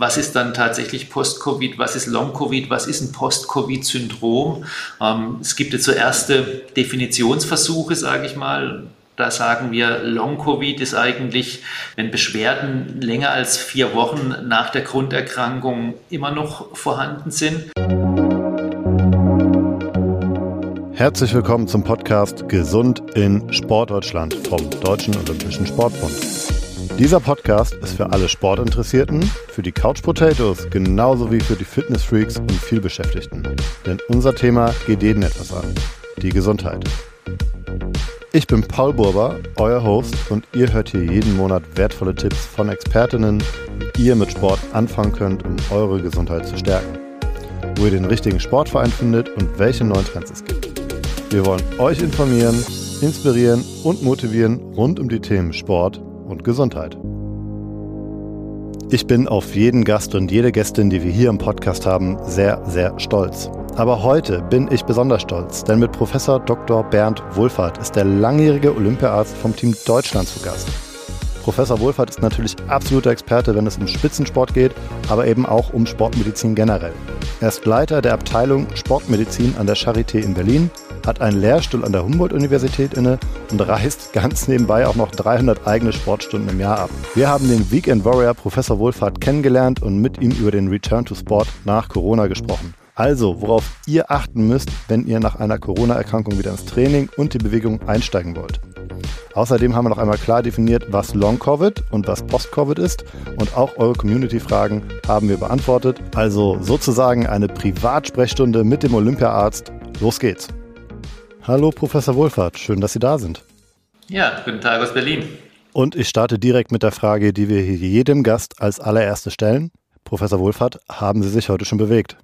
Was ist dann tatsächlich Post-Covid? Was ist Long-Covid? Was ist ein Post-Covid-Syndrom? Ähm, es gibt jetzt so erste Definitionsversuche, sage ich mal. Da sagen wir, Long-Covid ist eigentlich, wenn Beschwerden länger als vier Wochen nach der Grunderkrankung immer noch vorhanden sind. Herzlich willkommen zum Podcast Gesund in Sportdeutschland vom Deutschen Olympischen Sportbund. Dieser Podcast ist für alle Sportinteressierten, für die Couch Potatoes genauso wie für die Fitnessfreaks und vielbeschäftigten. Denn unser Thema geht jeden etwas an. Die Gesundheit. Ich bin Paul Burber, euer Host, und ihr hört hier jeden Monat wertvolle Tipps von Expertinnen, wie ihr mit Sport anfangen könnt, um eure Gesundheit zu stärken. Wo ihr den richtigen Sportverein findet und welche neuen Trends es gibt. Wir wollen euch informieren, inspirieren und motivieren rund um die Themen Sport und Gesundheit. Ich bin auf jeden Gast und jede Gästin, die wir hier im Podcast haben, sehr, sehr stolz. Aber heute bin ich besonders stolz, denn mit Professor Dr. Bernd Wohlfahrt ist der langjährige Olympiaarzt vom Team Deutschland zu Gast. Professor Wohlfahrt ist natürlich absoluter Experte, wenn es um Spitzensport geht, aber eben auch um Sportmedizin generell. Er ist Leiter der Abteilung Sportmedizin an der Charité in Berlin, hat einen Lehrstuhl an der Humboldt-Universität inne und reist ganz nebenbei auch noch 300 eigene Sportstunden im Jahr ab. Wir haben den Weekend Warrior Professor Wohlfahrt kennengelernt und mit ihm über den Return to Sport nach Corona gesprochen. Also, worauf ihr achten müsst, wenn ihr nach einer Corona-Erkrankung wieder ins Training und die Bewegung einsteigen wollt. Außerdem haben wir noch einmal klar definiert, was Long-Covid und was Post-Covid ist. Und auch eure Community-Fragen haben wir beantwortet. Also sozusagen eine Privatsprechstunde mit dem Olympiaarzt. Los geht's. Hallo Professor Wohlfahrt, schön, dass Sie da sind. Ja, guten Tag aus Berlin. Und ich starte direkt mit der Frage, die wir hier jedem Gast als allererste stellen. Professor Wohlfahrt, haben Sie sich heute schon bewegt?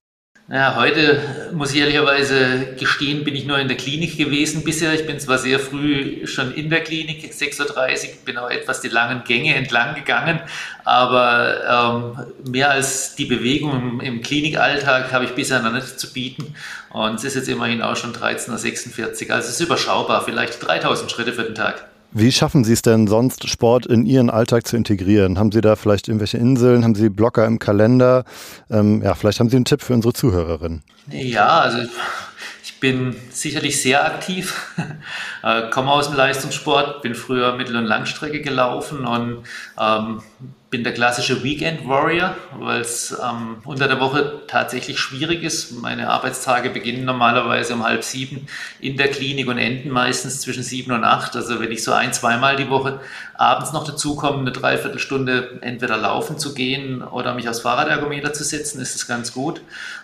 Ja, heute muss ich ehrlicherweise gestehen, bin ich nur in der Klinik gewesen bisher. Ich bin zwar sehr früh schon in der Klinik, 6.30 Uhr, bin auch etwas die langen Gänge entlang gegangen, aber ähm, mehr als die Bewegung im, im, Klinikalltag habe ich bisher noch nicht zu bieten. Und es ist jetzt immerhin auch schon 13.46 Uhr, also es ist überschaubar, vielleicht 3000 Schritte für den Tag. Wie schaffen Sie es denn sonst, Sport in Ihren Alltag zu integrieren? Haben Sie da vielleicht irgendwelche Inseln? Haben Sie Blocker im Kalender? Ähm, ja, vielleicht haben Sie einen Tipp für unsere Zuhörerin. Ja, also ich bin sicherlich sehr aktiv, äh, komme aus dem Leistungssport, bin früher Mittel- und Langstrecke gelaufen und ähm, bin der klassische Weekend Warrior, weil es ähm, unter der Woche tatsächlich schwierig ist. Meine Arbeitstage beginnen normalerweise um halb sieben in der Klinik und enden meistens zwischen sieben und acht. Also wenn ich so ein, zweimal die Woche abends noch dazukomme, eine Dreiviertelstunde entweder laufen zu gehen oder mich aufs Fahrradergometer zu setzen, ist es ganz gut.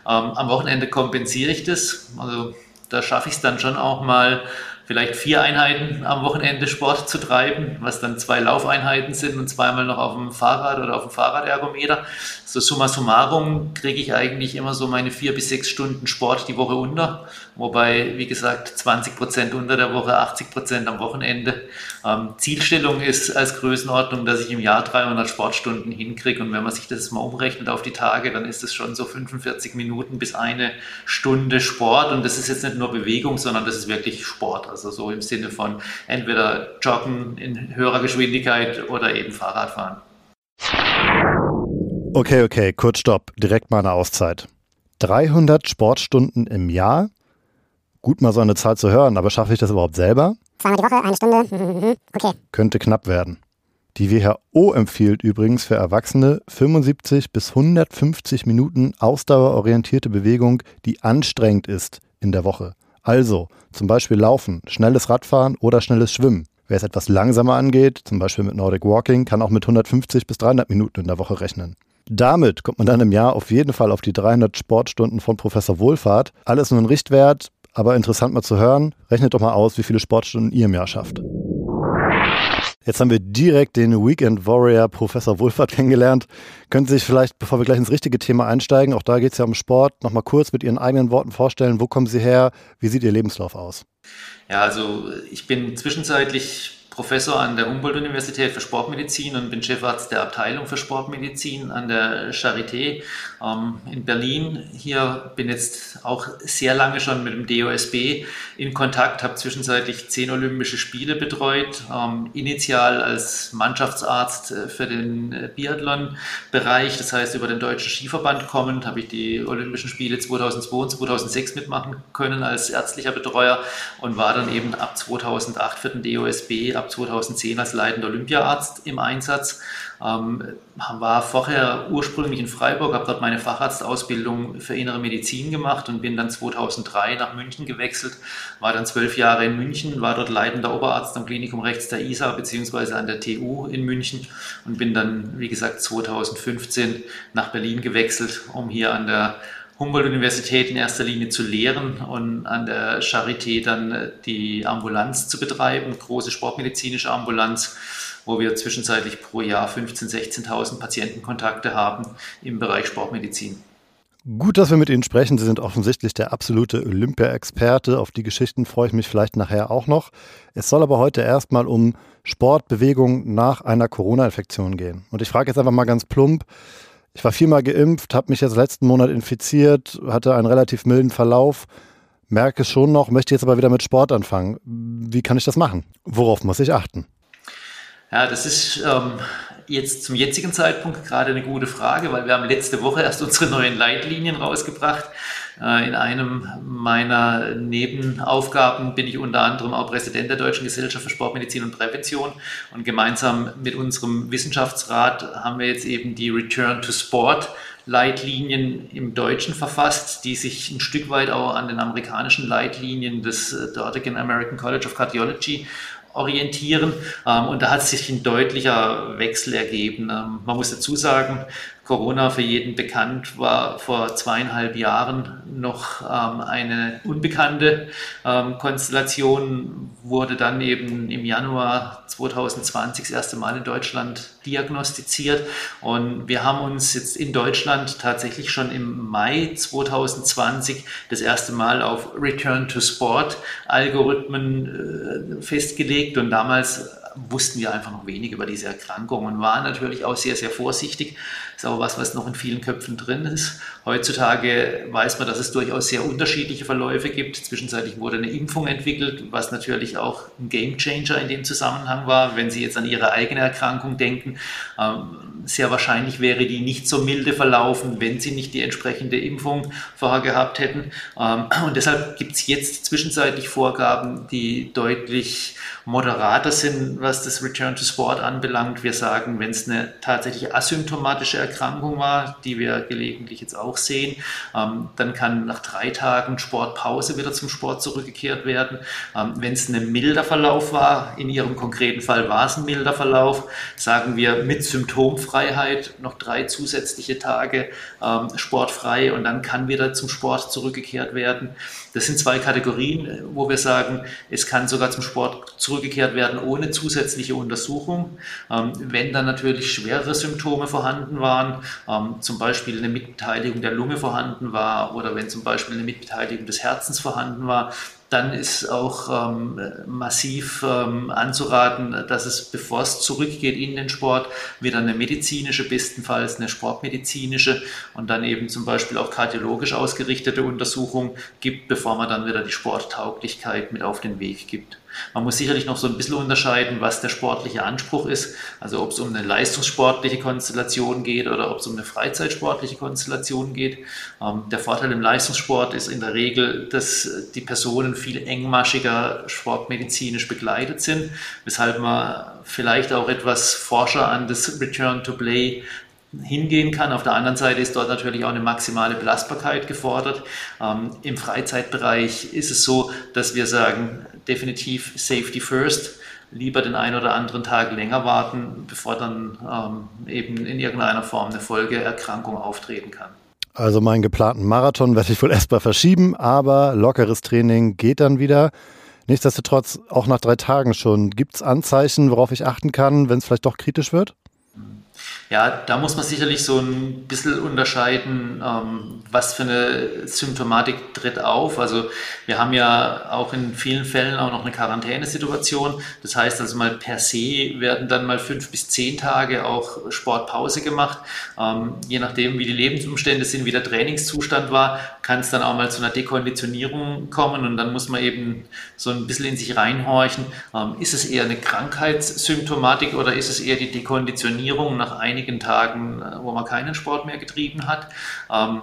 Ähm, am Wochenende kompensiere ich das. Also da schaffe ich es dann schon auch mal vielleicht vier Einheiten am Wochenende Sport zu treiben, was dann zwei Laufeinheiten sind und zweimal noch auf dem Fahrrad oder auf dem Fahrradergometer. So summa summarum kriege ich eigentlich immer so meine vier bis sechs Stunden Sport die Woche unter, wobei, wie gesagt, 20 Prozent unter der Woche, 80 Prozent am Wochenende. Ähm, Zielstellung ist als Größenordnung, dass ich im Jahr 300 Sportstunden hinkriege und wenn man sich das mal umrechnet auf die Tage, dann ist es schon so 45 Minuten bis eine Stunde Sport und das ist jetzt nicht nur Bewegung, sondern das ist wirklich Sport. Also so im Sinne von entweder Joggen in höherer Geschwindigkeit oder eben Fahrradfahren. Okay, okay, kurz Stopp. Direkt mal eine Auszeit. 300 Sportstunden im Jahr? Gut, mal so eine Zahl zu hören, aber schaffe ich das überhaupt selber? Zweimal die Woche, eine Stunde. Okay. Könnte knapp werden. Die WHO empfiehlt übrigens für Erwachsene 75 bis 150 Minuten ausdauerorientierte Bewegung, die anstrengend ist in der Woche. Also zum Beispiel Laufen, schnelles Radfahren oder schnelles Schwimmen. Wer es etwas langsamer angeht, zum Beispiel mit Nordic Walking, kann auch mit 150 bis 300 Minuten in der Woche rechnen. Damit kommt man dann im Jahr auf jeden Fall auf die 300 Sportstunden von Professor Wohlfahrt. Alles nur ein Richtwert, aber interessant mal zu hören. Rechnet doch mal aus, wie viele Sportstunden ihr im Jahr schafft. Jetzt haben wir direkt den Weekend Warrior Professor Wohlfahrt kennengelernt. Können Sie sich vielleicht, bevor wir gleich ins richtige Thema einsteigen, auch da geht es ja um Sport, nochmal kurz mit Ihren eigenen Worten vorstellen, wo kommen Sie her, wie sieht Ihr Lebenslauf aus? Ja, also ich bin zwischenzeitlich Professor an der Humboldt-Universität für Sportmedizin und bin Chefarzt der Abteilung für Sportmedizin an der Charité ähm, in Berlin. Hier bin jetzt auch sehr lange schon mit dem DOSB in Kontakt, habe zwischenzeitlich zehn Olympische Spiele betreut, ähm, initial als Mannschaftsarzt äh, für den äh, Biathlon-Bereich, das heißt über den Deutschen Skiverband kommend, habe ich die Olympischen Spiele 2002 und 2006 mitmachen können als ärztlicher Betreuer und war dann eben ab 2008 für den DOSB, ab 2010 als leitender Olympiaarzt im Einsatz. Ähm, war vorher ursprünglich in Freiburg, habe dort meine Facharztausbildung für innere Medizin gemacht und bin dann 2003 nach München gewechselt, war dann zwölf Jahre in München, war dort leitender Oberarzt am Klinikum rechts der ISA bzw. an der TU in München und bin dann, wie gesagt, 2015 nach Berlin gewechselt, um hier an der Humboldt-Universität in erster Linie zu lehren und an der Charité dann äh, die Ambulanz zu betreiben, große sportmedizinische Ambulanz, wo wir zwischenzeitlich pro Jahr 15.000, 16.000 Patientenkontakte haben im Bereich Sportmedizin. Gut, dass wir mit Ihnen sprechen. Sie sind offensichtlich der absolute Olympia-Experte. Auf die Geschichten freue ich mich vielleicht nachher auch noch. Es soll aber heute erstmal um Sportbewegung nach einer Corona-Infektion gehen. Und ich frage jetzt einfach mal ganz plump, ich war viermal geimpft, habe mich jetzt letzten Monat infiziert, hatte einen relativ milden Verlauf, merke es schon noch, möchte jetzt aber wieder mit Sport anfangen. Wie kann ich das machen? Worauf muss ich achten? Ja, das ist ähm, jetzt zum jetzigen Zeitpunkt gerade eine gute Frage, weil wir haben letzte Woche erst unsere neuen Leitlinien rausgebracht. Äh, in einem meiner Nebenaufgaben bin ich unter anderem auch Präsident der Deutschen Gesellschaft für Sportmedizin und Prävention und gemeinsam mit unserem Wissenschaftsrat haben wir jetzt eben die Return to Sport Leitlinien im Deutschen verfasst, die sich ein Stück weit auch an den amerikanischen Leitlinien des äh, dortigen American College of Cardiology orientieren. Ähm, und da hat sich ein deutlicher Wechsel ergeben. Ähm, man muss dazu sagen, Corona für jeden bekannt war vor zweieinhalb Jahren noch ähm, eine unbekannte ähm, Konstellation, wurde dann eben im Januar 2020 das erste Mal in Deutschland diagnostiziert. Und wir haben uns jetzt in Deutschland tatsächlich schon im Mai 2020 das erste Mal auf Return to Sport Algorithmen äh, festgelegt und damals wussten wir einfach noch wenig über diese Erkrankung und waren natürlich auch sehr, sehr vorsichtig. Ist auch was, was noch in vielen Köpfen drin ist. Heutzutage weiß man, dass es durchaus sehr unterschiedliche Verläufe gibt. Zwischenzeitlich wurde eine Impfung entwickelt, was natürlich auch ein Gamechanger in dem Zusammenhang war. Wenn Sie jetzt an Ihre eigene Erkrankung denken, ähm, sehr wahrscheinlich wäre die nicht so milde verlaufen, wenn Sie nicht die entsprechende Impfung vorher gehabt hätten. Ähm, und deshalb gibt es jetzt zwischenzeitlich Vorgaben, die deutlich moderater sind, was das Return to Sport anbelangt. Wir sagen, wenn es eine tatsächlich asymptomatische Erkrankung war, die wir gelegentlich jetzt auch sehen, ähm, dann kann nach drei Tagen Sportpause wieder zum Sport zurückgekehrt werden. Ähm, wenn es ein milder Verlauf war, in Ihrem konkreten Fall war es ein milder Verlauf, sagen wir mit Symptomfreiheit noch drei zusätzliche Tage ähm, sportfrei und dann kann wieder zum Sport zurückgekehrt werden. Das sind zwei Kategorien, wo wir sagen, es kann sogar zum Sport zurückgekehrt werden ohne zusätzliche Untersuchung. Wenn dann natürlich schwerere Symptome vorhanden waren, ähm, zum Beispiel eine Mitbeteiligung der Lunge vorhanden war oder wenn zum Beispiel eine Mitbeteiligung des Herzens vorhanden war, dann ist auch ähm, massiv ähm, anzuraten, dass es, bevor es zurückgeht in den Sport, wieder eine medizinische, bestenfalls eine sportmedizinische und dann eben zum Beispiel auch kardiologisch ausgerichtete Untersuchung gibt, bevor man dann wieder die Sporttauglichkeit mit auf den Weg gibt. Man muss sicherlich noch so ein bisschen unterscheiden, was der sportliche Anspruch ist. Also ob es um eine leistungssportliche Konstellation geht oder ob es um eine freizeitsportliche Konstellation geht. Ähm, der Vorteil im Leistungssport ist in der Regel, dass die Personen viel engmaschiger sportmedizinisch begleitet sind, weshalb man vielleicht auch etwas forscher an das Return to Play hingehen kann. Auf der anderen Seite ist dort natürlich auch eine maximale Belastbarkeit gefordert. Ähm, Im Freizeitbereich ist es so, dass wir sagen, definitiv Safety First. Lieber den einen oder anderen Tag länger warten, bevor dann ähm, eben in irgendeiner Form eine Folgeerkrankung auftreten kann. Also meinen geplanten Marathon werde ich wohl erstmal verschieben, aber lockeres Training geht dann wieder. Nichtsdestotrotz, auch nach drei Tagen schon, gibt es Anzeichen, worauf ich achten kann, wenn es vielleicht doch kritisch wird? Ja, da muss man sicherlich so ein bisschen unterscheiden, ähm, was für eine Symptomatik tritt auf. Also wir haben ja auch in vielen Fällen auch noch eine Quarantänesituation. Das heißt also mal per se werden dann mal fünf bis zehn Tage auch Sportpause gemacht. Ähm, je nachdem, wie die Lebensumstände sind, wie der Trainingszustand war, kann es dann auch mal zu einer Dekonditionierung kommen und dann muss man eben so ein bisschen in sich reinhorchen. Ähm, ist es eher eine Krankheitssymptomatik oder ist es eher die Dekonditionierung nach einigen einigen Tagen, äh, wo man keinen Sport mehr getrieben hat. Ähm,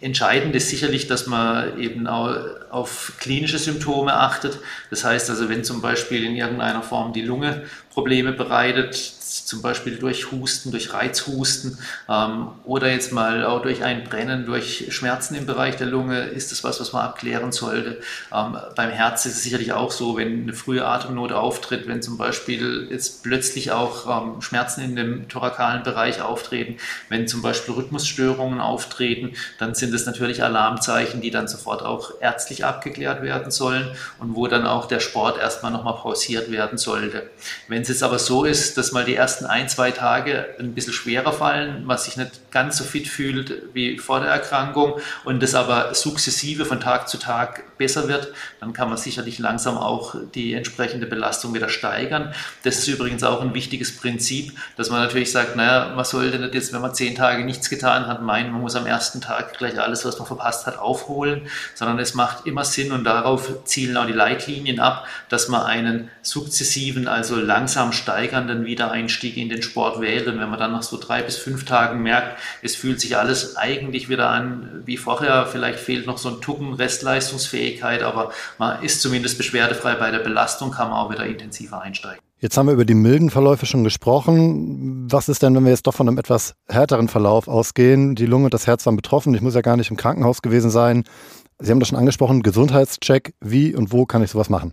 entscheidend ist sicherlich, dass man eben auch auf klinische Symptome achtet. Das heißt also, wenn zum Beispiel in irgendeiner Form die Lunge Probleme bereitet, zum Beispiel durch Husten, durch Reizhusten ähm, oder jetzt mal auch durch ein Brennen, durch Schmerzen im Bereich der Lunge, ist das was, was man abklären sollte. Ähm, beim Herz ist es sicherlich auch so, wenn eine frühe Atemnot auftritt, wenn zum Beispiel jetzt plötzlich auch ähm, Schmerzen in dem thorakalen Bereich auftreten, wenn zum Beispiel Rhythmusstörungen auftreten, dann sind es natürlich Alarmzeichen, die dann sofort auch ärztlich abgeklärt werden sollen und wo dann auch der Sport erstmal nochmal pausiert werden sollte. Wenn es jetzt aber so ist, dass mal die ersten ein, zwei Tage ein bisschen schwerer fallen, man sich nicht ganz so fit fühlt wie vor der Erkrankung und das aber sukzessive von Tag zu Tag besser wird, dann kann man sicherlich langsam auch die entsprechende Belastung wieder steigern. Das ist übrigens auch ein wichtiges Prinzip, dass man natürlich sagt, naja, man sollte nicht jetzt, wenn man zehn Tage nichts getan hat, meinen, man muss am ersten Tag gleich alles, was man verpasst hat, aufholen, sondern es macht immer Sinn und darauf zielen auch die Leitlinien ab, dass man einen sukzessiven, also langsam steigernden Wiedereinstieg in den Sport wählt. Und wenn man dann nach so drei bis fünf Tagen merkt, es fühlt sich alles eigentlich wieder an wie vorher, vielleicht fehlt noch so ein Tucken Restleistungsfähigkeit, aber man ist zumindest beschwerdefrei bei der Belastung, kann man auch wieder intensiver einsteigen. Jetzt haben wir über die milden Verläufe schon gesprochen. Was ist denn, wenn wir jetzt doch von einem etwas härteren Verlauf ausgehen? Die Lunge und das Herz waren betroffen. Ich muss ja gar nicht im Krankenhaus gewesen sein. Sie haben das schon angesprochen, Gesundheitscheck. Wie und wo kann ich sowas machen?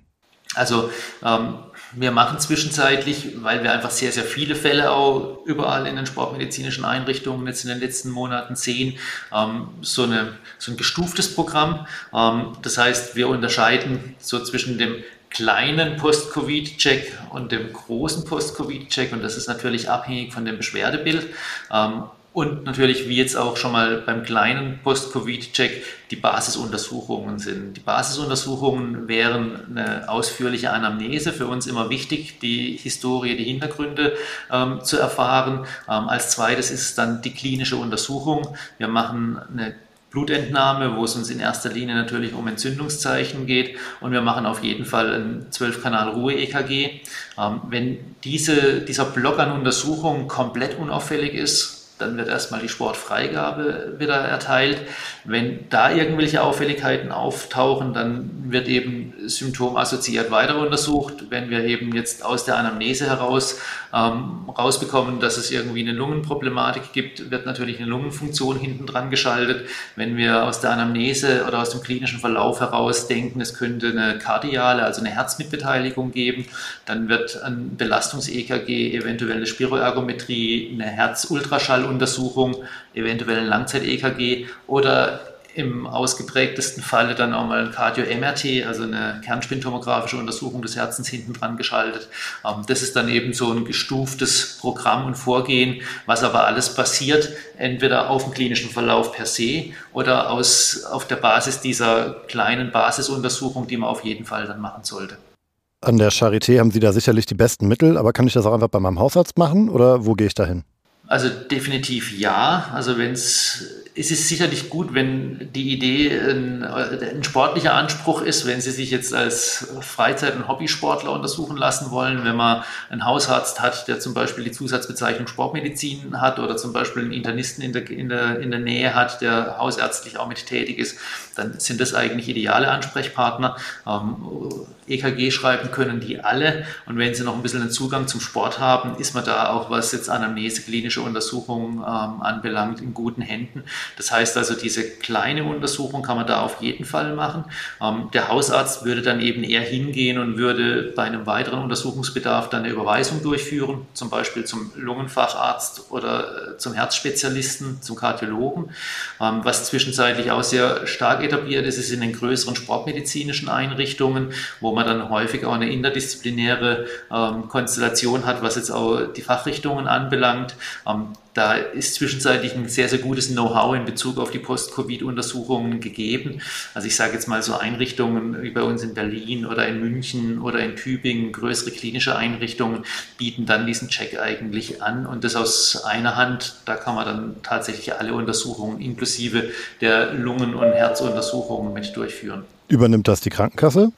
Also ähm, wir machen zwischenzeitlich, weil wir einfach sehr, sehr viele Fälle auch überall in den sportmedizinischen Einrichtungen jetzt in den letzten Monaten sehen, ähm, so, eine, so ein gestuftes Programm. Ähm, das heißt, wir unterscheiden so zwischen dem kleinen Post-Covid-Check und dem großen Post-Covid-Check und das ist natürlich abhängig von dem Beschwerdebild. Ähm, und natürlich, wie jetzt auch schon mal beim kleinen Post-Covid-Check, die Basisuntersuchungen sind. Die Basisuntersuchungen wären eine ausführliche Anamnese, für uns immer wichtig, die Historie, die Hintergründe ähm, zu erfahren. Ähm, als zweites ist dann die klinische Untersuchung. Wir machen eine Blutentnahme, wo es uns in erster Linie natürlich um Entzündungszeichen geht. Und wir machen auf jeden Fall ein 12-Kanal-Ruhe-EKG. Ähm, wenn diese, dieser Block an Untersuchungen komplett unauffällig ist, dann wird erstmal die Sportfreigabe wieder erteilt. Wenn da irgendwelche Auffälligkeiten auftauchen, dann wird eben symptomassoziiert weiter untersucht. Wenn wir eben jetzt aus der Anamnese heraus ähm, rausbekommen, dass es irgendwie eine Lungenproblematik gibt, wird natürlich eine Lungenfunktion hinten dran geschaltet. Wenn wir aus der Anamnese oder aus dem klinischen Verlauf heraus denken, es könnte eine kardiale, also eine Herzmitbeteiligung geben, dann wird ein Belastungs-EKG, eventuell eine Spiroergometrie, eine Herzultraschalluntersuchung, eventuell ein Langzeit-EKG oder im ausgeprägtesten Falle dann auch mal ein Cardio-MRT, also eine kernspintomografische Untersuchung des Herzens hinten dran geschaltet. Ähm, das ist dann eben so ein gestuftes Programm und Vorgehen, was aber alles basiert, entweder auf dem klinischen Verlauf per se oder aus, auf der Basis dieser kleinen Basisuntersuchung, die man auf jeden Fall dann machen sollte. An der Charité haben Sie da sicherlich die besten Mittel, aber kann ich das auch einfach bei meinem Hausarzt machen oder wo gehe ich da hin? Also definitiv ja. Also wenn es es ist sicherlich gut, wenn die Idee ein, ein, sportlicher Anspruch ist, wenn Sie sich jetzt als Freizeit- und Hobbysportler untersuchen lassen wollen, wenn man einen Hausarzt hat, der zum Beispiel die Zusatzbezeichnung Sportmedizin hat oder zum Beispiel einen Internisten in der, in der, in der Nähe hat, der hausärztlich auch mit tätig ist, dann sind das eigentlich ideale Ansprechpartner. Ähm, EKG schreiben können die alle und wenn sie noch ein bisschen einen Zugang zum Sport haben, ist man da auch, was jetzt Anamnese, klinische Untersuchungen ähm, anbelangt, in guten Händen. Das heißt also, diese kleine Untersuchung kann man da auf jeden Fall machen. Ähm, der Hausarzt würde dann eben eher hingehen und würde bei einem weiteren Untersuchungsbedarf dann eine Überweisung durchführen, zum Beispiel zum Lungenfacharzt oder äh, zum Herzspezialisten, zum Kardiologen. Ähm, was zwischenzeitlich auch sehr stark etabliert ist, ist in den größeren sportmedizinischen Einrichtungen, wo man dann häufig auch eine interdisziplinäre ähm, Konstellation hat, was jetzt auch die Fachrichtungen anbelangt. Da ist zwischenzeitlich ein sehr, sehr gutes Know-how in Bezug auf die Post-Covid-Untersuchungen gegeben. Also ich sage jetzt mal so Einrichtungen wie bei uns in Berlin oder in München oder in Tübingen, größere klinische Einrichtungen, bieten dann diesen Check eigentlich an und das aus einer Hand. Da kann man dann tatsächlich alle Untersuchungen inklusive der Lungen- und Herzuntersuchungen mit durchführen. Übernimmt das die Krankenkasse?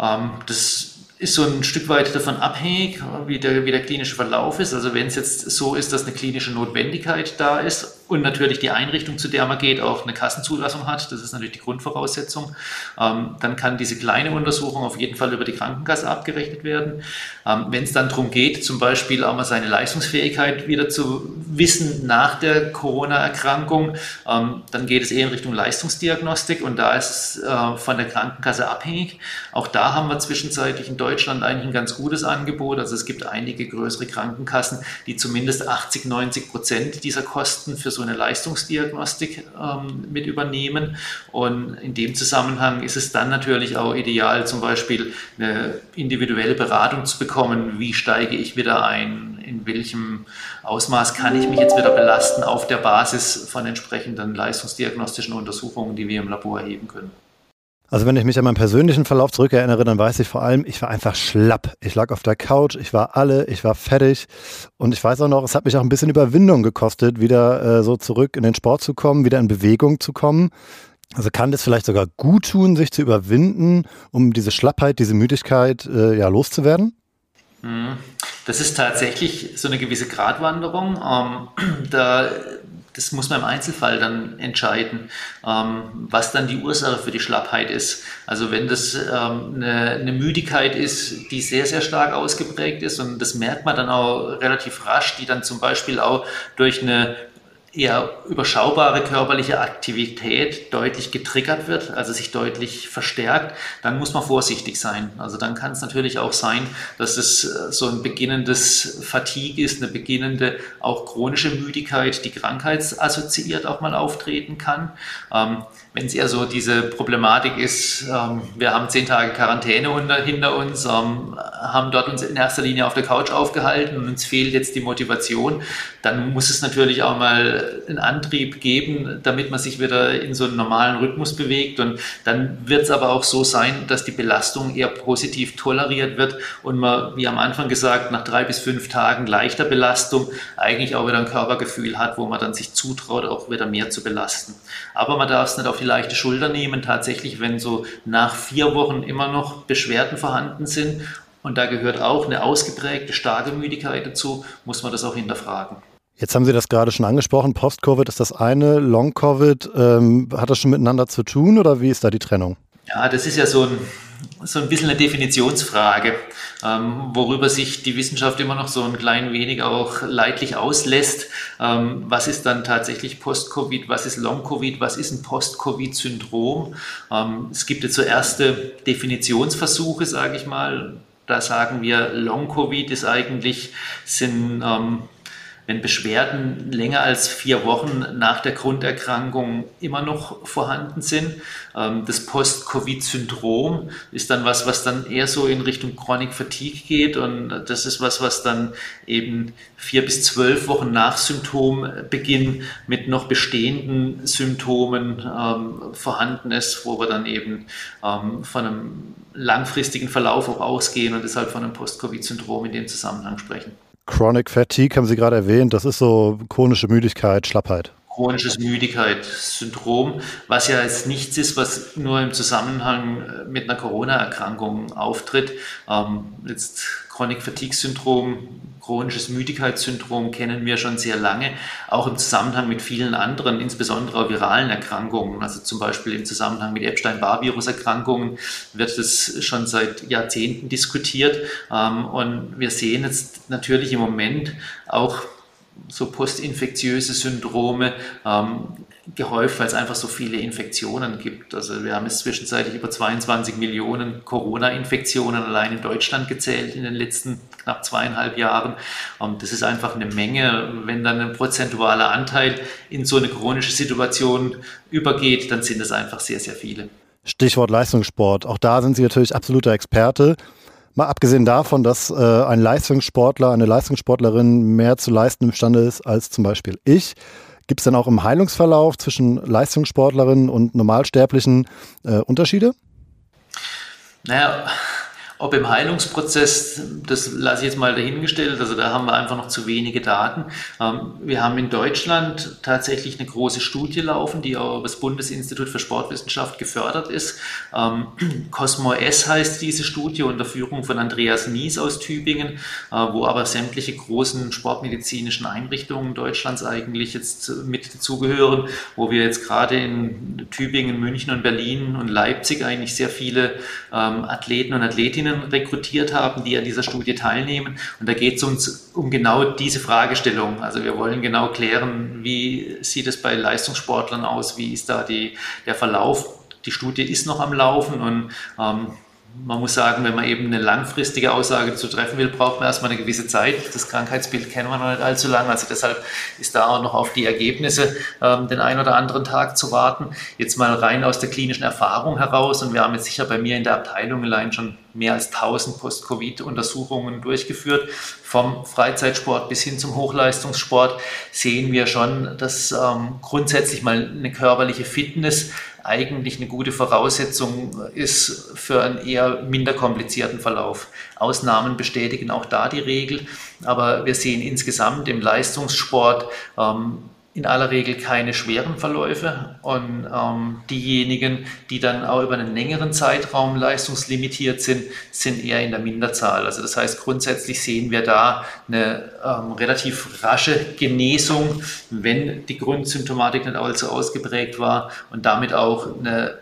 Ähm, das ist so ein Stück weit davon abhängig, wie der, wie der klinische Verlauf ist. Also wenn es jetzt so ist, dass eine klinische Notwendigkeit da ist und natürlich die Einrichtung, zu der man geht, auch eine Kassenzulassung hat, das ist natürlich die Grundvoraussetzung, ähm, dann kann diese kleine Untersuchung auf jeden Fall über die Krankenkasse abgerechnet werden. Ähm, wenn es dann darum geht, zum Beispiel auch mal seine Leistungsfähigkeit wieder zu wissen nach der Corona-Erkrankung, ähm, dann geht es eher in Richtung Leistungsdiagnostik und da ist es äh, von der Krankenkasse abhängig. Auch da haben wir zwischenzeitlich in Deutschland eigentlich ein ganz gutes Angebot. Also es gibt einige größere Krankenkassen, die zumindest 80, 90 Prozent dieser Kosten für so eine Leistungsdiagnostik ähm, mit übernehmen. Und in dem Zusammenhang ist es dann natürlich auch ideal, zum Beispiel eine individuelle Beratung zu bekommen. Wie steige ich wieder ein? In welchem Ausmaß kann ich mich jetzt wieder belasten auf der Basis von entsprechenden leistungsdiagnostischen Untersuchungen, die wir im Labor erheben können? Also wenn ich mich an meinen persönlichen Verlauf zurückerinnere, dann weiß ich vor allem, ich war einfach schlapp. Ich lag auf der Couch, ich war alle, ich war fertig. Und ich weiß auch noch, es hat mich auch ein bisschen Überwindung gekostet, wieder äh, so zurück in den Sport zu kommen, wieder in Bewegung zu kommen. Also kann das vielleicht sogar gut tun, sich zu überwinden, um diese Schlappheit, diese Müdigkeit äh, ja loszuwerden? Mhm. Das ist tatsächlich so eine gewisse Gratwanderung. Ähm, da das muss man im Einzelfall dann entscheiden, ähm, was dann die Ursache für die Schlappheit ist. Also wenn das ähm, eine, eine, Müdigkeit ist, die sehr, sehr stark ausgeprägt ist und das merkt man dann auch relativ rasch, die dann zum Beispiel auch durch eine eher überschaubare körperliche Aktivität deutlich getriggert wird, also sich deutlich verstärkt, dann muss man vorsichtig sein. Also dann kann es natürlich auch sein, dass es äh, so ein beginnendes Fatigue ist, eine beginnende auch chronische Müdigkeit, die krankheitsassoziiert auch mal auftreten kann. Ähm, wenn es eher so diese Problematik ist, ähm, wir haben zehn Tage Quarantäne unter, hinter uns, ähm, haben dort uns in erster Linie auf der Couch aufgehalten und uns fehlt jetzt die Motivation, dann muss es natürlich auch mal einen Antrieb geben, damit man sich wieder in so einen normalen Rhythmus bewegt. Und dann wird es aber auch so sein, dass die Belastung eher positiv toleriert wird und man, wie am Anfang gesagt, nach drei bis fünf Tagen leichter Belastung eigentlich auch wieder ein Körpergefühl hat, wo man dann sich zutraut, auch wieder mehr zu belasten. Aber man darf es nicht auf die leichte Schulter nehmen. Tatsächlich, wenn so nach vier Wochen immer noch Beschwerden vorhanden sind und da gehört auch eine ausgeprägte starke Müdigkeit dazu, muss man das auch hinterfragen. Jetzt haben Sie das gerade schon angesprochen. Post-Covid ist das eine, Long-Covid, ähm, hat das schon miteinander zu tun oder wie ist da die Trennung? Ja, das ist ja so ein, so ein bisschen eine Definitionsfrage, ähm, worüber sich die Wissenschaft immer noch so ein klein wenig auch leidlich auslässt. Ähm, was ist dann tatsächlich Post-Covid, was ist Long-Covid, was ist ein Post-Covid-Syndrom? Ähm, es gibt jetzt so erste Definitionsversuche, sage ich mal. Da sagen wir, Long-Covid ist eigentlich, sind ähm, wenn Beschwerden länger als vier Wochen nach der Grunderkrankung immer noch vorhanden sind. Ähm, das Post-Covid-Syndrom ist dann was, was dann eher so in Richtung Chronic Fatigue geht und das ist was, was dann eben vier bis zwölf Wochen nach Symptombeginn mit noch bestehenden Symptomen ähm, vorhanden ist, wo wir dann eben ähm, von einem langfristigen Verlauf auch ausgehen und deshalb von einem Post-Covid-Syndrom in dem Zusammenhang sprechen. Chronic Fatigue haben Sie gerade erwähnt, das ist so chronische Müdigkeit, Schlappheit. Chronisches Müdigkeitssyndrom, was ja jetzt nichts ist, was nur im Zusammenhang mit einer Corona-Erkrankung auftritt. Ähm, jetzt Chronic Fatigue Syndrom, chronisches Müdigkeitssyndrom kennen wir schon sehr lange, auch im Zusammenhang mit vielen anderen, insbesondere viralen Erkrankungen. Also zum Beispiel im Zusammenhang mit Epstein-Barr-Virus-Erkrankungen wird das schon seit Jahrzehnten diskutiert. Ähm, und wir sehen jetzt natürlich im Moment auch so postinfektiöse Syndrome ähm, gehäuft, weil es einfach so viele Infektionen gibt. Also wir haben jetzt zwischenzeitlich über 22 Millionen Corona-Infektionen allein in Deutschland gezählt in den letzten knapp zweieinhalb Jahren. Und das ist einfach eine Menge. Wenn dann ein prozentualer Anteil in so eine chronische Situation übergeht, dann sind es einfach sehr, sehr viele. Stichwort Leistungssport. Auch da sind Sie natürlich absoluter Experte. Mal abgesehen davon, dass äh, ein Leistungssportler, eine Leistungssportlerin mehr zu leisten imstande ist als zum Beispiel ich, gibt es dann auch im Heilungsverlauf zwischen Leistungssportlerinnen und Normalsterblichen äh, Unterschiede? Naja, ob im Heilungsprozess, das lasse ich jetzt mal dahingestellt, also da haben wir einfach noch zu wenige Daten. Ähm, wir haben in Deutschland tatsächlich eine große Studie laufen, die auch über das Bundesinstitut für Sportwissenschaft gefördert ist. Ähm, Cosmo S heißt diese Studie unter Führung von Andreas Nies aus Tübingen, äh, wo aber sämtliche großen sportmedizinischen Einrichtungen Deutschlands eigentlich jetzt mit dazugehören, wo wir jetzt gerade in Tübingen, München und Berlin und Leipzig eigentlich sehr viele ähm, Athleten und Athletinnen Studentinnen rekrutiert haben, die an dieser Studie teilnehmen. Und da geht es uns um genau diese Fragestellung. Also wir wollen genau klären, wie sieht es bei Leistungssportlern aus, wie ist da die, der Verlauf. Die Studie ist noch am Laufen und ähm, man muss sagen, wenn man eben eine langfristige Aussage zu treffen will, braucht man erstmal eine gewisse Zeit. Das Krankheitsbild kennen wir noch nicht allzu lange. Also deshalb ist da auch noch auf die Ergebnisse ähm, den einen oder anderen Tag zu warten. Jetzt mal rein aus der klinischen Erfahrung heraus. Und wir haben jetzt sicher bei mir in der Abteilung allein schon mehr als 1000 Post-Covid-Untersuchungen durchgeführt. Vom Freizeitsport bis hin zum Hochleistungssport sehen wir schon, dass ähm, grundsätzlich mal eine körperliche Fitness eigentlich eine gute Voraussetzung ist für einen eher minder komplizierten Verlauf. Ausnahmen bestätigen auch da die Regel, aber wir sehen insgesamt im Leistungssport ähm, in aller Regel keine schweren Verläufe und ähm, diejenigen, die dann auch über einen längeren Zeitraum leistungslimitiert sind, sind eher in der Minderzahl. Also das heißt, grundsätzlich sehen wir da eine ähm, relativ rasche Genesung, wenn die Grundsymptomatik nicht allzu ausgeprägt war und damit auch eine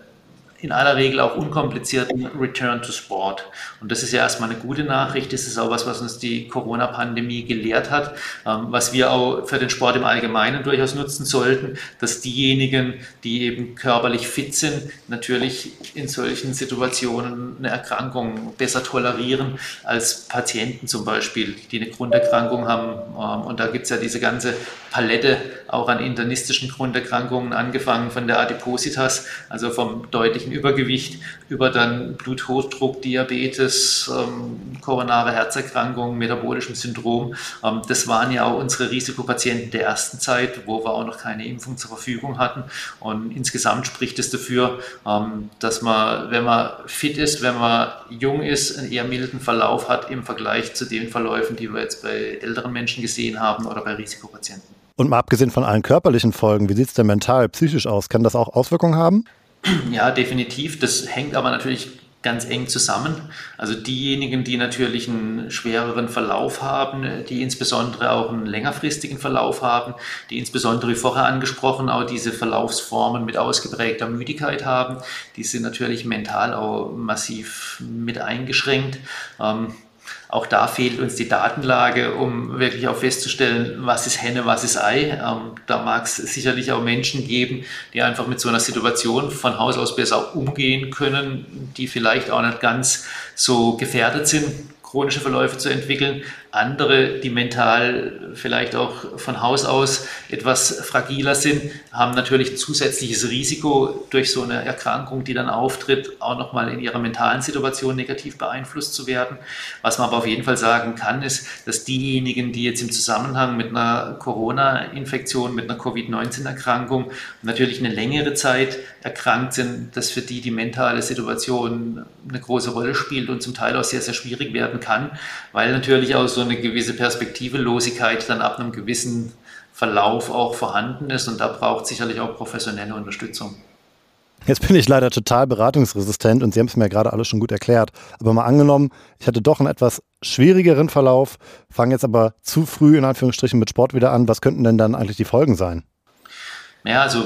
in aller Regel auch unkomplizierten Return to Sport. Und das ist ja erstmal eine gute Nachricht. Das ist auch was, was uns die Corona-Pandemie gelehrt hat, ähm, was wir auch für den Sport im Allgemeinen durchaus nutzen sollten, dass diejenigen, die eben körperlich fit sind, natürlich in solchen Situationen eine Erkrankung besser tolerieren als Patienten zum Beispiel, die eine Grunderkrankung haben. Ähm, und da gibt es ja diese ganze Palette auch an internistischen Grunderkrankungen, angefangen von der Adipositas, also vom deutlichen Übergewicht, über dann Bluthochdruck, Diabetes, ähm, koronare Herzerkrankungen, metabolischem Syndrom. Ähm, das waren ja auch unsere Risikopatienten der ersten Zeit, wo wir auch noch keine Impfung zur Verfügung hatten. Und insgesamt spricht es dafür, ähm, dass man, wenn man fit ist, wenn man jung ist, einen eher milden Verlauf hat im Vergleich zu den Verläufen, die wir jetzt bei älteren Menschen gesehen haben oder bei Risikopatienten. Und mal abgesehen von allen körperlichen Folgen, wie sieht es denn mental, psychisch aus? Kann das auch Auswirkungen haben? Ja, definitiv. Das hängt aber natürlich ganz eng zusammen. Also diejenigen, die natürlich einen schwereren Verlauf haben, die insbesondere auch einen längerfristigen Verlauf haben, die insbesondere vorher angesprochen auch diese Verlaufsformen mit ausgeprägter Müdigkeit haben, die sind natürlich mental auch massiv mit eingeschränkt. Ähm, auch da fehlt uns die Datenlage, um wirklich auch festzustellen, was ist Henne, was ist Ei. Ähm, da mag es sicherlich auch Menschen geben, die einfach mit so einer Situation von Haus aus besser umgehen können, die vielleicht auch nicht ganz so gefährdet sind chronische Verläufe zu entwickeln. Andere, die mental vielleicht auch von Haus aus etwas fragiler sind, haben natürlich zusätzliches Risiko durch so eine Erkrankung, die dann auftritt, auch nochmal in ihrer mentalen Situation negativ beeinflusst zu werden. Was man aber auf jeden Fall sagen kann, ist, dass diejenigen, die jetzt im Zusammenhang mit einer Corona-Infektion, mit einer Covid-19-Erkrankung natürlich eine längere Zeit erkrankt sind, dass für die die mentale Situation eine große Rolle spielt und zum Teil auch sehr, sehr schwierig werden kann, weil natürlich auch so eine gewisse Perspektivelosigkeit dann ab einem gewissen Verlauf auch vorhanden ist und da braucht sicherlich auch professionelle Unterstützung. Jetzt bin ich leider total beratungsresistent und Sie haben es mir gerade alles schon gut erklärt. Aber mal angenommen, ich hatte doch einen etwas schwierigeren Verlauf, fange jetzt aber zu früh in Anführungsstrichen mit Sport wieder an. Was könnten denn dann eigentlich die Folgen sein? Ja, also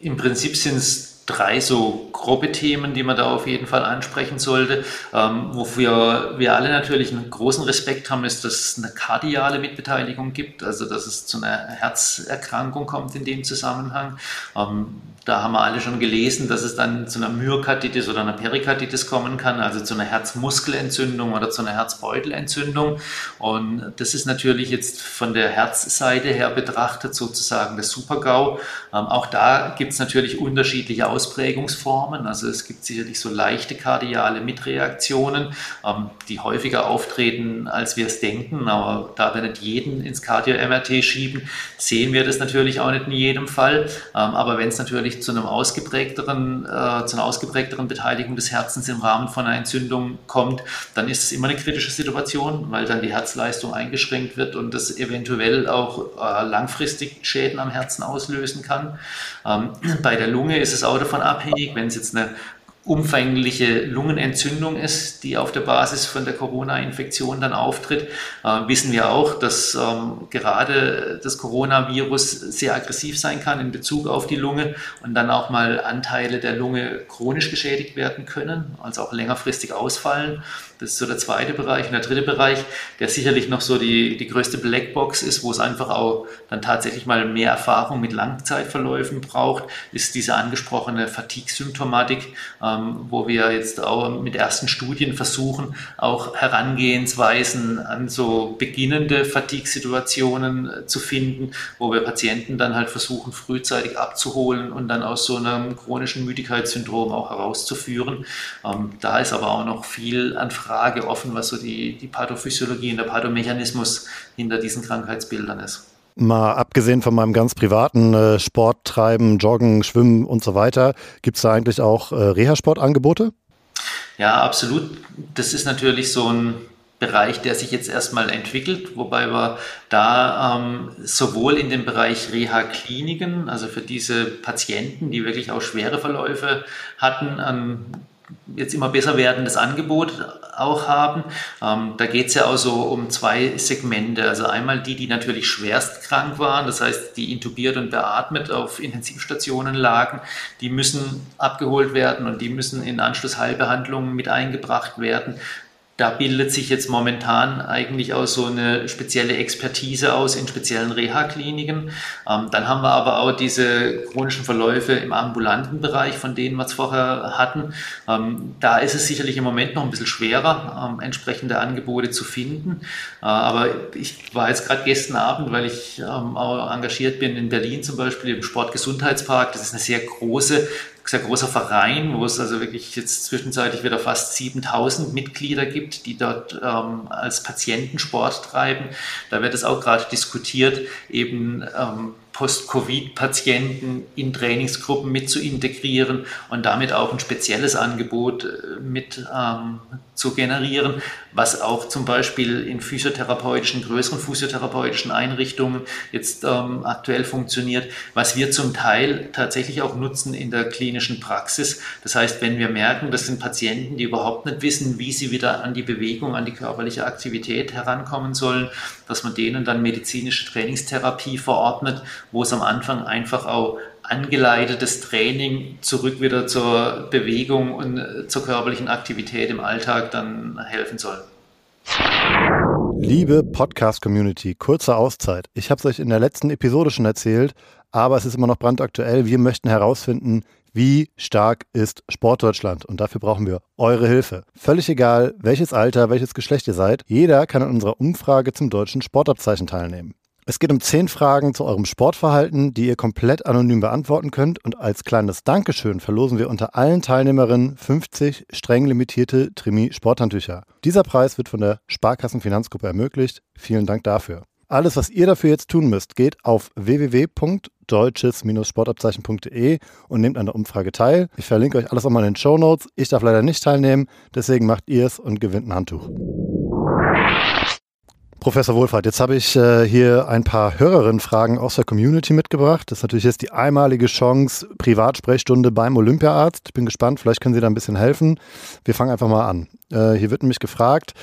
im Prinzip sind es drei so grobe Themen, die man da auf jeden Fall ansprechen sollte. Ähm, wofür wir alle natürlich einen großen Respekt haben, ist, dass es eine kardiale Mitbeteiligung gibt, also dass es zu einer Herzerkrankung kommt in dem Zusammenhang. Ähm, da haben wir alle schon gelesen, dass es dann zu einer Myokarditis oder einer Perikarditis kommen kann, also zu einer Herzmuskelentzündung oder zu einer Herzbeutelentzündung. Und das ist natürlich jetzt von der Herzseite her betrachtet sozusagen der Super-GAU. Ähm, auch da gibt es natürlich unterschiedliche Auswirkungen Ausprägungsformen. Also es gibt sicherlich so leichte kardiale Mitreaktionen, ähm, die häufiger auftreten, als wir es denken. Aber da wir nicht jeden ins Cardio-MRT schieben, sehen wir das natürlich auch nicht in jedem Fall. Ähm, aber wenn es natürlich zu einem ausgeprägteren, äh, zu einer ausgeprägteren Beteiligung des Herzens im Rahmen von einer Entzündung kommt, dann ist es immer eine kritische Situation, weil dann die Herzleistung eingeschränkt wird und das eventuell auch äh, langfristig Schäden am Herzen auslösen kann. Ähm, bei der Lunge ist es auch davon abhängig, wenn es jetzt eine umfängliche Lungenentzündung ist, die auf der Basis von der Corona-Infektion dann auftritt, äh, wissen wir auch, dass ähm, gerade das Coronavirus sehr aggressiv sein kann in Bezug auf die Lunge und dann auch mal Anteile der Lunge chronisch geschädigt werden können, also auch längerfristig ausfallen. Das ist so der zweite Bereich. Und der dritte Bereich, der sicherlich noch so die, die größte Blackbox ist, wo es einfach auch dann tatsächlich mal mehr Erfahrung mit Langzeitverläufen braucht, ist diese angesprochene Fatigue-Symptomatik, ähm, wo wir jetzt auch mit ersten Studien versuchen, auch Herangehensweisen an so beginnende Fatigue-Situationen äh, zu finden, wo wir Patienten dann halt versuchen, frühzeitig abzuholen und dann aus so einem chronischen Müdigkeitssyndrom auch herauszuführen. Ähm, da ist aber auch noch viel an Frage offen, was so die, die Pathophysiologie und der Pathomechanismus hinter diesen Krankheitsbildern ist. Mal abgesehen von meinem ganz privaten äh, Sport treiben, Joggen, Schwimmen und so weiter, gibt es da eigentlich auch äh, Reha-Sportangebote? Ja, absolut. Das ist natürlich so ein Bereich, der sich jetzt erstmal entwickelt, wobei wir da ähm, sowohl in dem Bereich Reha-Kliniken, also für diese Patienten, die wirklich auch schwere Verläufe hatten, ähm, jetzt immer besser werdendes Angebot auch haben. Ähm, da geht es ja auch so um zwei Segmente. Also einmal die, die natürlich schwerst krank waren, das heißt, die intubiert und beatmet auf Intensivstationen lagen, die müssen abgeholt werden und die müssen in Anschlussheilbehandlungen mit eingebracht werden da bildet sich jetzt momentan eigentlich auch so eine spezielle Expertise aus in speziellen Reha-Kliniken. Ähm, dann haben wir aber auch diese chronischen Verläufe im ambulanten Bereich, von denen wir es vorher hatten. Ähm, da ist es sicherlich im Moment noch ein bisschen schwerer, ähm, entsprechende Angebote zu finden. Äh, aber ich war jetzt gerade gestern Abend, weil ich ähm, auch engagiert bin in Berlin zum Beispiel im Sportgesundheitspark. Das ist eine sehr große sehr großer Verein, wo es also wirklich jetzt zwischenzeitlich wieder fast 7000 Mitglieder gibt, die dort ähm, als Patienten Sport treiben. Da wird es auch gerade diskutiert, eben ähm, Post-Covid-Patienten in Trainingsgruppen mit zu integrieren und damit auch ein spezielles Angebot äh, mit ähm, zu generieren, was auch zum Beispiel in physiotherapeutischen, größeren physiotherapeutischen Einrichtungen jetzt ähm, aktuell funktioniert, was wir zum Teil tatsächlich auch nutzen in der klinischen Praxis. Das heißt, wenn wir merken, das sind Patienten, die überhaupt nicht wissen, wie sie wieder an die Bewegung, an die körperliche Aktivität herankommen sollen, dass man denen dann medizinische Trainingstherapie verordnet, wo es am Anfang einfach auch angeleitetes Training zurück wieder zur Bewegung und äh, zur körperlichen Aktivität im Alltag dann helfen soll. Liebe Podcast-Community, kurze Auszeit. Ich habe es euch in der letzten Episode schon erzählt, aber es ist immer noch brandaktuell. Wir möchten herausfinden, wie stark ist Sportdeutschland? Und dafür brauchen wir eure Hilfe. Völlig egal, welches Alter, welches Geschlecht ihr seid, jeder kann an unserer Umfrage zum deutschen Sportabzeichen teilnehmen. Es geht um zehn Fragen zu eurem Sportverhalten, die ihr komplett anonym beantworten könnt. Und als kleines Dankeschön verlosen wir unter allen Teilnehmerinnen 50 streng limitierte Trimi-Sporthandtücher. Dieser Preis wird von der Sparkassenfinanzgruppe ermöglicht. Vielen Dank dafür. Alles, was ihr dafür jetzt tun müsst, geht auf www.deutsches-sportabzeichen.de und nehmt an der Umfrage teil. Ich verlinke euch alles nochmal in den Show Notes. Ich darf leider nicht teilnehmen, deswegen macht ihr es und gewinnt ein Handtuch. Professor Wohlfahrt, jetzt habe ich äh, hier ein paar Hörerinnenfragen aus der Community mitgebracht. Das ist natürlich jetzt die einmalige Chance, Privatsprechstunde beim Olympiaarzt. Ich bin gespannt, vielleicht können Sie da ein bisschen helfen. Wir fangen einfach mal an. Äh, hier wird nämlich gefragt,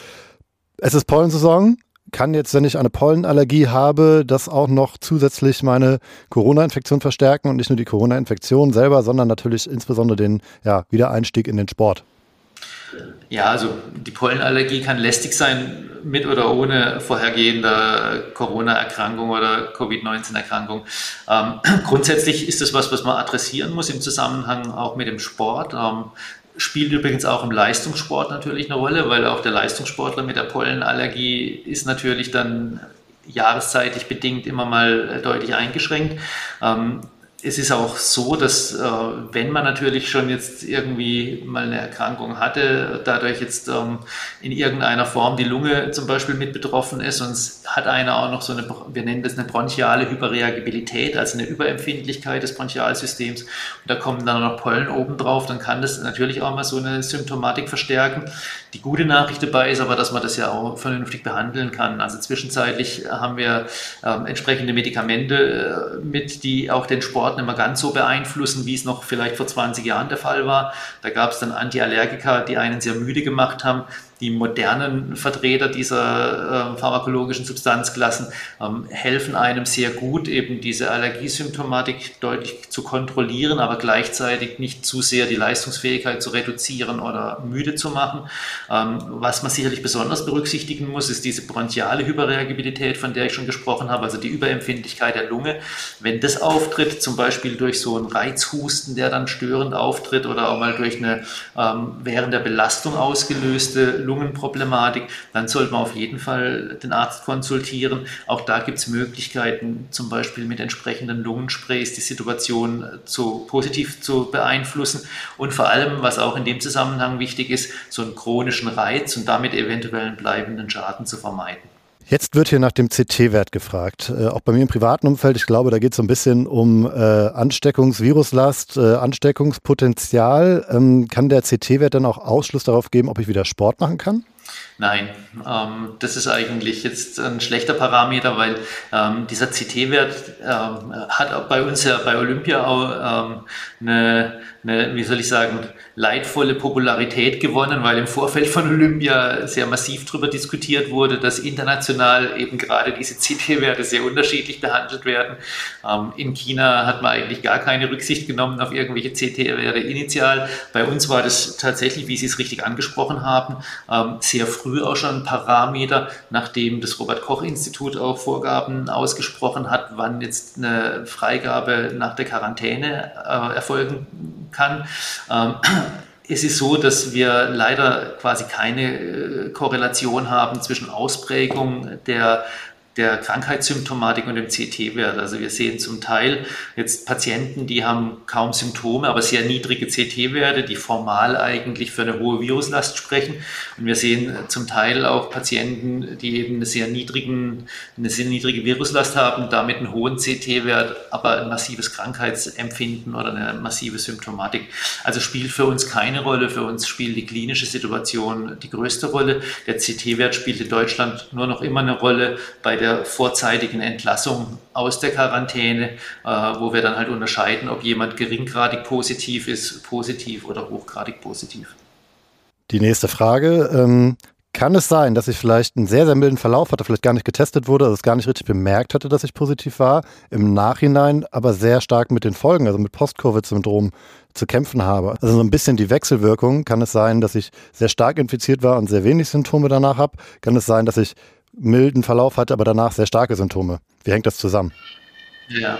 es ist Pollensaison. Kann jetzt, wenn ich eine Pollenallergie habe, das auch noch zusätzlich meine Corona-Infektion verstärken und nicht nur die Corona-Infektion selber, sondern natürlich insbesondere den ja, Wiedereinstieg in den Sport? Ja, also die Pollenallergie kann lästig sein, mit oder ohne vorhergehender Corona-Erkrankung oder Covid-19-Erkrankung. Ähm, grundsätzlich ist das was, was man adressieren muss im Zusammenhang auch mit dem Sport. Ähm, spielt übrigens auch im Leistungssport natürlich eine Rolle, weil auch der Leistungssportler mit der Pollenallergie ist natürlich dann jahreszeitig bedingt immer mal deutlich eingeschränkt. Ähm, es ist auch so, dass äh, wenn man natürlich schon jetzt irgendwie mal eine Erkrankung hatte, dadurch jetzt ähm, in irgendeiner Form die Lunge zum Beispiel mit betroffen ist und es hat einer auch noch so eine, wir nennen das eine bronchiale Hyperreagibilität, also eine Überempfindlichkeit des Bronchialsystems und da kommen dann noch Pollen oben drauf, dann kann das natürlich auch mal so eine Symptomatik verstärken. Die gute Nachricht dabei ist aber, dass man das ja auch vernünftig behandeln kann. Also zwischenzeitlich haben wir ähm, entsprechende Medikamente äh, mit, die auch den Sport nicht mehr ganz so beeinflussen, wie es noch vielleicht vor 20 Jahren der Fall war. Da gab es dann Antiallergika, die einen sehr müde gemacht haben die modernen Vertreter dieser äh, pharmakologischen Substanzklassen ähm, helfen einem sehr gut, eben diese Allergiesymptomatik deutlich zu kontrollieren, aber gleichzeitig nicht zu sehr die Leistungsfähigkeit zu reduzieren oder müde zu machen. Ähm, was man sicherlich besonders berücksichtigen muss, ist diese bronchiale Hyperreagibilität, von der ich schon gesprochen habe, also die Überempfindlichkeit der Lunge. Wenn das auftritt, zum Beispiel durch so einen Reizhusten, der dann störend auftritt oder auch mal durch eine ähm, während der Belastung ausgelöste Lungenproblematik, dann sollte man auf jeden Fall den Arzt konsultieren. Auch da gibt es Möglichkeiten, zum Beispiel mit entsprechenden Lungensprays die Situation zu, positiv zu beeinflussen. Und vor allem, was auch in dem Zusammenhang wichtig ist, so einen chronischen Reiz und damit eventuell einen bleibenden Schaden zu vermeiden. Jetzt wird hier nach dem CT-Wert gefragt. Äh, auch bei mir im privaten Umfeld, ich glaube, da geht es so ein bisschen um äh, Ansteckungsviruslast, äh, Ansteckungspotenzial. Ähm, kann der CT-Wert dann auch Ausschluss darauf geben, ob ich wieder Sport machen kann? Nein, ähm, das ist eigentlich jetzt ein schlechter Parameter, weil ähm, dieser CT-Wert ähm, hat bei uns ja bei Olympia auch ähm, eine, eine, wie soll ich sagen, leidvolle Popularität gewonnen, weil im Vorfeld von Olympia sehr massiv darüber diskutiert wurde, dass international eben gerade diese CT-Werte sehr unterschiedlich behandelt werden. Ähm, in China hat man eigentlich gar keine Rücksicht genommen auf irgendwelche CT-Werte initial. Bei uns war das tatsächlich, wie Sie es richtig angesprochen haben, ähm, sehr früh auch schon ein Parameter, nachdem das Robert-Koch-Institut auch Vorgaben ausgesprochen hat, wann jetzt eine Freigabe nach der Quarantäne äh, erfolgen kann. Ähm, es ist so, dass wir leider quasi keine äh, Korrelation haben zwischen Ausprägung der der Krankheitssymptomatik und dem CT-Wert. Also wir sehen zum Teil jetzt Patienten, die haben kaum Symptome, aber sehr niedrige CT-Werte, die formal eigentlich für eine hohe Viruslast sprechen. Und wir sehen zum Teil auch Patienten, die eben eine sehr, niedrigen, eine sehr niedrige Viruslast haben, damit einen hohen CT-Wert, aber ein massives Krankheitsempfinden oder eine massive Symptomatik. Also spielt für uns keine Rolle. Für uns spielt die klinische Situation die größte Rolle. Der CT-Wert spielt in Deutschland nur noch immer eine Rolle bei der der vorzeitigen Entlassung aus der Quarantäne, äh, wo wir dann halt unterscheiden, ob jemand geringgradig positiv ist, positiv oder hochgradig positiv. Die nächste Frage. Ähm, kann es sein, dass ich vielleicht einen sehr, sehr milden Verlauf hatte, vielleicht gar nicht getestet wurde, also es gar nicht richtig bemerkt hatte, dass ich positiv war, im Nachhinein aber sehr stark mit den Folgen, also mit Post-Covid-Syndrom zu kämpfen habe? Also so ein bisschen die Wechselwirkung. Kann es sein, dass ich sehr stark infiziert war und sehr wenig Symptome danach habe? Kann es sein, dass ich milden Verlauf hatte, aber danach sehr starke Symptome. Wie hängt das zusammen? Ja,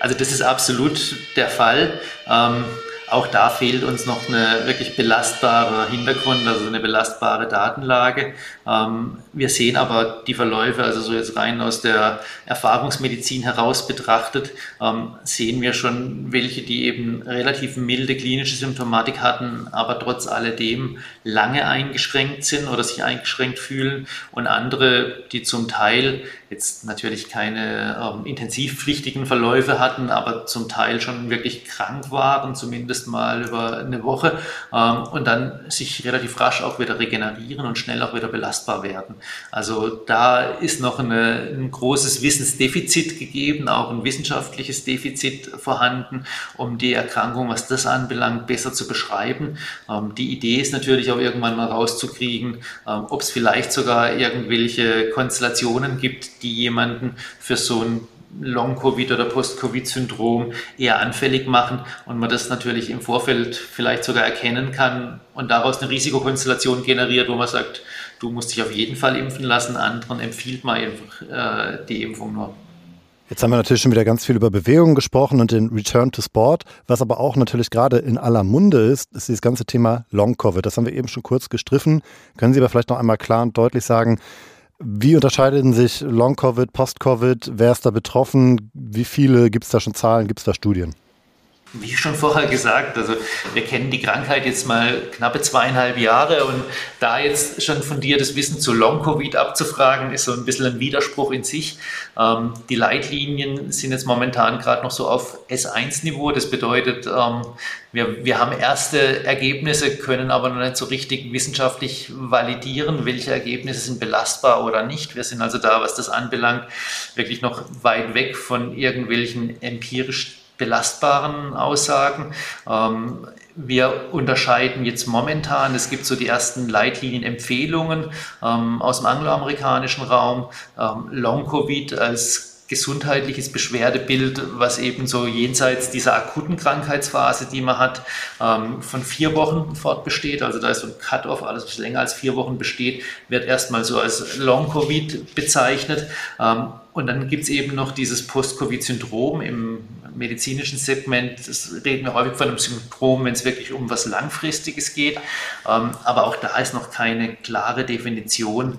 also das ist absolut der Fall. Ähm, auch da fehlt uns noch eine wirklich belastbare Hintergrund, also eine belastbare Datenlage. Ähm, wir sehen aber die Verläufe, also so jetzt rein aus der Erfahrungsmedizin heraus betrachtet, ähm, sehen wir schon welche, die eben relativ milde klinische Symptomatik hatten, aber trotz alledem lange eingeschränkt sind oder sich eingeschränkt fühlen und andere, die zum Teil jetzt natürlich keine ähm, intensivpflichtigen Verläufe hatten, aber zum Teil schon wirklich krank waren, zumindest mal über eine Woche ähm, und dann sich relativ rasch auch wieder regenerieren und schnell auch wieder belastbar werden. Also da ist noch eine, ein großes Wissensdefizit gegeben, auch ein wissenschaftliches Defizit vorhanden, um die Erkrankung, was das anbelangt, besser zu beschreiben. Ähm, die Idee ist natürlich auch irgendwann mal rauszukriegen, ähm, ob es vielleicht sogar irgendwelche Konstellationen gibt, die jemanden für so ein Long-Covid oder Post-Covid-Syndrom eher anfällig machen und man das natürlich im Vorfeld vielleicht sogar erkennen kann und daraus eine Risikokonstellation generiert, wo man sagt, du musst dich auf jeden Fall impfen lassen, anderen empfiehlt man einfach äh, die Impfung nur. Jetzt haben wir natürlich schon wieder ganz viel über Bewegung gesprochen und den Return to Sport. Was aber auch natürlich gerade in aller Munde ist, ist dieses ganze Thema Long-Covid. Das haben wir eben schon kurz gestriffen. Können Sie aber vielleicht noch einmal klar und deutlich sagen, wie unterscheiden sich Long-Covid, Post-Covid? Wer ist da betroffen? Wie viele? Gibt es da schon Zahlen? Gibt es da Studien? Wie schon vorher gesagt, also wir kennen die Krankheit jetzt mal knappe zweieinhalb Jahre und da jetzt schon von dir das Wissen zu Long-Covid abzufragen, ist so ein bisschen ein Widerspruch in sich. Ähm, die Leitlinien sind jetzt momentan gerade noch so auf S1-Niveau. Das bedeutet, ähm, wir, wir haben erste Ergebnisse, können aber noch nicht so richtig wissenschaftlich validieren, welche Ergebnisse sind belastbar oder nicht. Wir sind also da, was das anbelangt, wirklich noch weit weg von irgendwelchen empirisch belastbaren Aussagen. Ähm, wir unterscheiden jetzt momentan, es gibt so die ersten Leitlinienempfehlungen ähm, aus dem angloamerikanischen Raum, ähm, Long-Covid als gesundheitliches Beschwerdebild, was eben so jenseits dieser akuten Krankheitsphase, die man hat, ähm, von vier Wochen fortbesteht. Also da ist so ein Cut-off, alles was länger als vier Wochen besteht, wird erstmal so als Long-Covid bezeichnet. Ähm, und dann gibt es eben noch dieses Post-Covid-Syndrom im medizinischen Segment. Das reden wir häufig von einem Syndrom, wenn es wirklich um was Langfristiges geht. Ähm, aber auch da ist noch keine klare Definition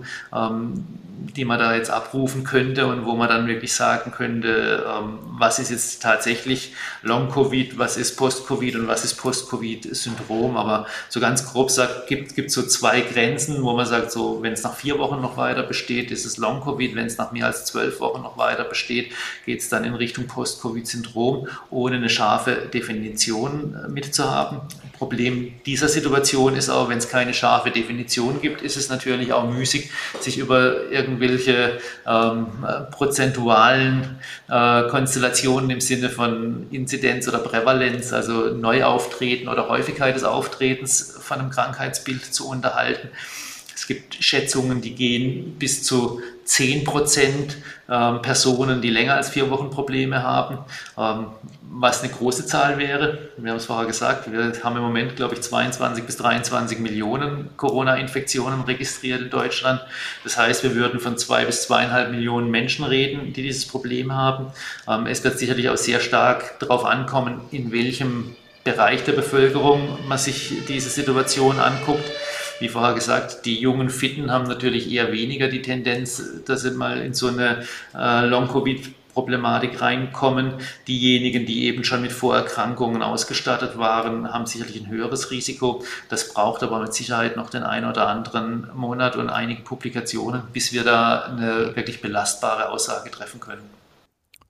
die man da jetzt abrufen könnte und wo man dann wirklich sagen könnte, ähm, was ist jetzt tatsächlich Long-Covid, was ist Post-Covid und was ist Post-Covid-Syndrom. Aber so ganz grob sagt, gibt es so zwei Grenzen, wo man sagt, so wenn es nach vier Wochen noch weiter besteht, ist es Long-Covid. Wenn es nach mehr als zwölf Wochen noch weiter besteht, geht es dann in Richtung Post-Covid-Syndrom, ohne eine scharfe Definition äh, mitzuhaben. Problem dieser Situation ist auch, wenn es keine scharfe Definition gibt, ist es natürlich auch müßig, sich über irgendwelche ähm, prozentualen äh, Konstellationen im Sinne von Inzidenz oder Prävalenz, also Neuauftreten oder Häufigkeit des Auftretens von einem Krankheitsbild zu unterhalten. Es gibt Schätzungen, die gehen bis zu 10 Prozent ähm, Personen, die länger als vier Wochen Probleme haben, ähm, was eine große Zahl wäre. Wir haben es vorher gesagt, wir haben im Moment, glaube ich, 22 bis 23 Millionen Corona-Infektionen registriert in Deutschland. Das heißt, wir würden von zwei bis zweieinhalb Millionen Menschen reden, die dieses Problem haben. Ähm, es wird sicherlich auch sehr stark darauf ankommen, in welchem Bereich der Bevölkerung man sich diese Situation anguckt wie vorher gesagt, die jungen Fitten haben natürlich eher weniger die Tendenz, dass sie mal in so eine äh, Long-Covid Problematik reinkommen. Diejenigen, die eben schon mit Vorerkrankungen ausgestattet waren, haben sicherlich ein höheres Risiko. Das braucht aber mit Sicherheit noch den einen oder anderen Monat und einige Publikationen, bis wir da eine wirklich belastbare Aussage treffen können.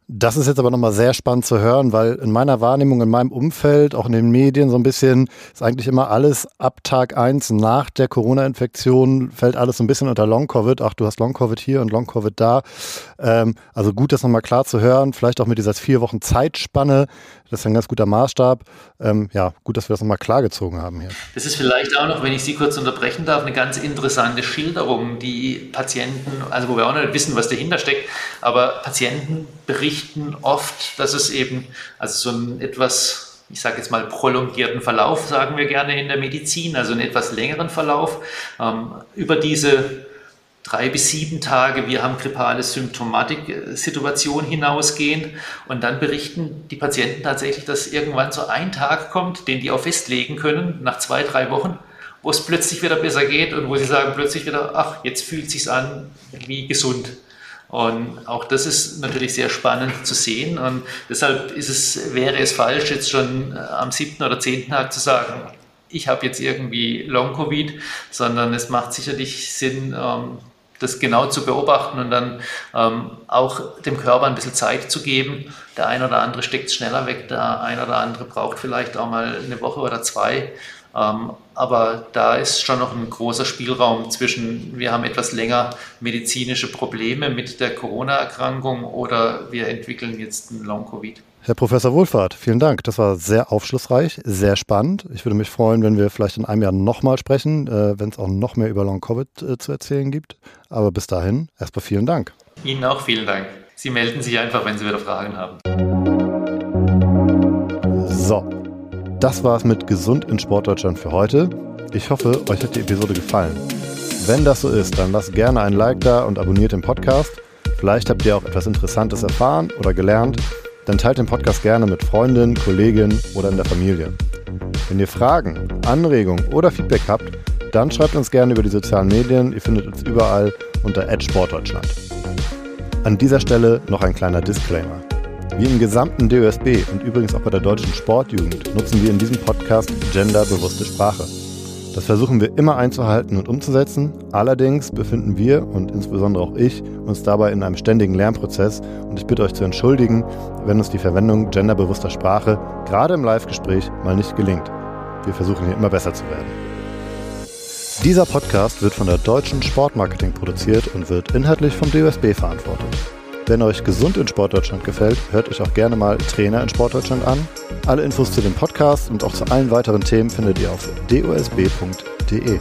Das ist jetzt aber nochmal sehr spannend zu hören, weil in meiner Wahrnehmung, in meinem Umfeld, auch in den Medien so ein bisschen, ist eigentlich immer alles ab Tag eins nach der Corona-Infektion, fällt alles so ein bisschen unter Long-Covid. Ach, du hast Long-Covid hier und Long-Covid da. Ähm, also gut, das nochmal klar zu hören, vielleicht auch mit dieser vier Wochen Zeitspanne. Das ist ein ganz guter Maßstab. Ähm, ja, gut, dass wir das nochmal klargezogen haben hier. Das ist vielleicht auch noch, wenn ich Sie kurz unterbrechen darf, eine ganz interessante Schilderung, die Patienten, also wo wir auch nicht wissen, was dahinter steckt, aber Patienten berichten oft, dass es eben, also so ein etwas ich sage jetzt mal, prolongierten Verlauf, sagen wir gerne in der Medizin, also einen etwas längeren Verlauf, ähm, über diese drei bis sieben Tage, wir haben grippale Symptomatik-Situation hinausgehend und dann berichten die Patienten tatsächlich, dass irgendwann so ein Tag kommt, den die auch festlegen können, nach zwei, drei Wochen, wo es plötzlich wieder besser geht und wo sie sagen plötzlich wieder, ach, jetzt fühlt es sich an wie gesund. Und auch das ist natürlich sehr spannend zu sehen. Und deshalb ist es, wäre es falsch, jetzt schon am siebten oder zehnten Tag zu sagen, ich habe jetzt irgendwie Long-Covid, sondern es macht sicherlich Sinn, ähm, das genau zu beobachten und dann ähm, auch dem Körper ein bisschen Zeit zu geben. Der eine oder andere steckt schneller weg, der eine oder andere braucht vielleicht auch mal eine Woche oder zwei. Ähm, aber da ist schon noch ein großer Spielraum zwischen, wir haben etwas länger medizinische Probleme mit der Corona-Erkrankung oder wir entwickeln jetzt ein Long-Covid. Herr Professor Wohlfahrt, vielen Dank. Das war sehr aufschlussreich, sehr spannend. Ich würde mich freuen, wenn wir vielleicht in einem Jahr nochmal sprechen, äh, wenn es auch noch mehr über Long-Covid äh, zu erzählen gibt. Aber bis dahin erstmal vielen Dank. Ihnen auch vielen Dank. Sie melden sich einfach, wenn Sie wieder Fragen haben. So, das war es mit Gesund in Sportdeutschland für heute. Ich hoffe, euch hat die Episode gefallen. Wenn das so ist, dann lasst gerne ein Like da und abonniert den Podcast. Vielleicht habt ihr auch etwas Interessantes erfahren oder gelernt dann teilt den Podcast gerne mit Freundinnen, Kolleginnen oder in der Familie. Wenn ihr Fragen, Anregungen oder Feedback habt, dann schreibt uns gerne über die sozialen Medien. Ihr findet uns überall unter @sportdeutschland. An dieser Stelle noch ein kleiner Disclaimer. Wie im gesamten DOSB und übrigens auch bei der deutschen Sportjugend nutzen wir in diesem Podcast genderbewusste Sprache. Das versuchen wir immer einzuhalten und umzusetzen. Allerdings befinden wir und insbesondere auch ich uns dabei in einem ständigen Lernprozess und ich bitte euch zu entschuldigen, wenn uns die Verwendung genderbewusster Sprache gerade im Live-Gespräch mal nicht gelingt. Wir versuchen hier immer besser zu werden. Dieser Podcast wird von der Deutschen Sportmarketing produziert und wird inhaltlich vom DOSB verantwortet. Wenn euch gesund in Sportdeutschland gefällt, hört euch auch gerne mal Trainer in Sportdeutschland an. Alle Infos zu dem Podcast und auch zu allen weiteren Themen findet ihr auf dosb.de.